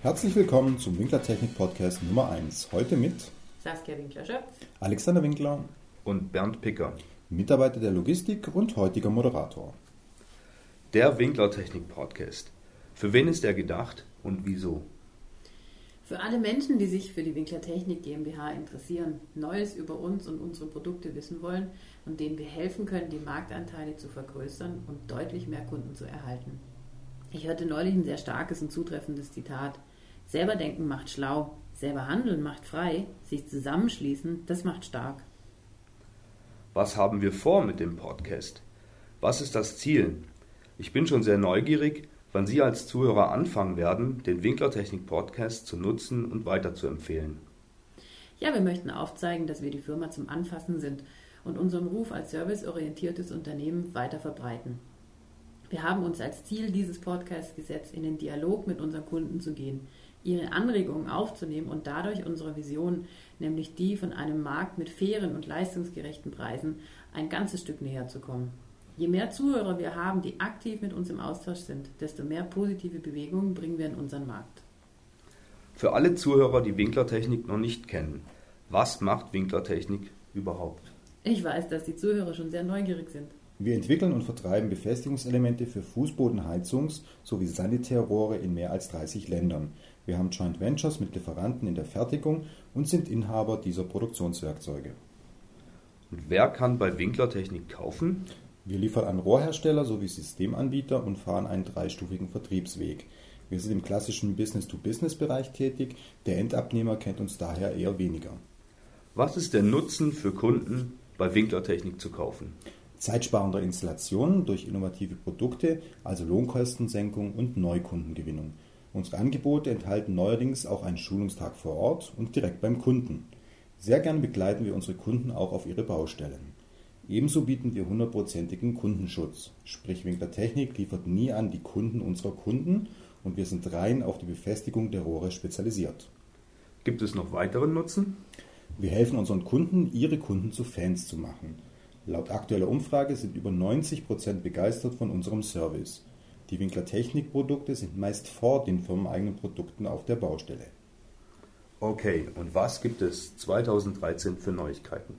Herzlich willkommen zum Winkler Technik Podcast Nummer 1. Heute mit Saskia Winkler-Schöpf, Alexander Winkler und Bernd Picker, Mitarbeiter der Logistik und heutiger Moderator. Der Winkler Technik Podcast. Für wen ist er gedacht und wieso? Für alle Menschen, die sich für die Winkler Technik GmbH interessieren, Neues über uns und unsere Produkte wissen wollen und denen wir helfen können, die Marktanteile zu vergrößern und deutlich mehr Kunden zu erhalten. Ich hörte neulich ein sehr starkes und zutreffendes Zitat. Selber denken macht schlau, selber handeln macht frei, sich zusammenschließen, das macht stark. Was haben wir vor mit dem Podcast? Was ist das Ziel? Ich bin schon sehr neugierig wann Sie als Zuhörer anfangen werden, den Winklertechnik Podcast zu nutzen und weiterzuempfehlen. Ja, wir möchten aufzeigen, dass wir die Firma zum Anfassen sind und unseren Ruf als serviceorientiertes Unternehmen weiter verbreiten. Wir haben uns als Ziel dieses Podcasts gesetzt, in den Dialog mit unseren Kunden zu gehen, ihre Anregungen aufzunehmen und dadurch unserer Vision, nämlich die von einem Markt mit fairen und leistungsgerechten Preisen, ein ganzes Stück näher zu kommen. Je mehr Zuhörer wir haben, die aktiv mit uns im Austausch sind, desto mehr positive Bewegungen bringen wir in unseren Markt. Für alle Zuhörer, die Winklertechnik noch nicht kennen, was macht Winklertechnik überhaupt? Ich weiß, dass die Zuhörer schon sehr neugierig sind. Wir entwickeln und vertreiben Befestigungselemente für Fußbodenheizungs- sowie Sanitärrohre in mehr als 30 Ländern. Wir haben Joint Ventures mit Lieferanten in der Fertigung und sind Inhaber dieser Produktionswerkzeuge. Und wer kann bei Winklertechnik kaufen? Wir liefern an Rohrhersteller sowie Systemanbieter und fahren einen dreistufigen Vertriebsweg. Wir sind im klassischen Business-to-Business-Bereich tätig, der Endabnehmer kennt uns daher eher weniger. Was ist der Nutzen für Kunden, bei Winklertechnik zu kaufen? Zeitsparende Installationen durch innovative Produkte, also Lohnkostensenkung und Neukundengewinnung. Unsere Angebote enthalten neuerdings auch einen Schulungstag vor Ort und direkt beim Kunden. Sehr gerne begleiten wir unsere Kunden auch auf ihre Baustellen. Ebenso bieten wir hundertprozentigen Kundenschutz, sprich Winkler Technik liefert nie an die Kunden unserer Kunden und wir sind rein auf die Befestigung der Rohre spezialisiert. Gibt es noch weiteren Nutzen? Wir helfen unseren Kunden, ihre Kunden zu Fans zu machen. Laut aktueller Umfrage sind über 90 Prozent begeistert von unserem Service. Die Winkler Technik Produkte sind meist vor den firmeneigenen Produkten auf der Baustelle. Okay, und was gibt es 2013 für Neuigkeiten?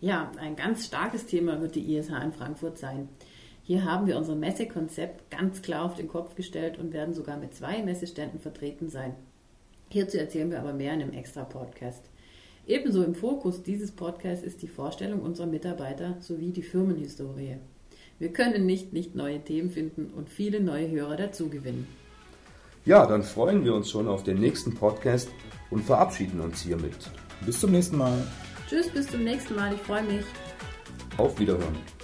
Ja, ein ganz starkes Thema wird die ISH in Frankfurt sein. Hier haben wir unser Messekonzept ganz klar auf den Kopf gestellt und werden sogar mit zwei Messeständen vertreten sein. Hierzu erzählen wir aber mehr in einem extra Podcast. Ebenso im Fokus dieses Podcasts ist die Vorstellung unserer Mitarbeiter sowie die Firmenhistorie. Wir können nicht, nicht neue Themen finden und viele neue Hörer dazu gewinnen. Ja, dann freuen wir uns schon auf den nächsten Podcast und verabschieden uns hiermit. Bis zum nächsten Mal. Tschüss, bis zum nächsten Mal. Ich freue mich. Auf Wiederhören.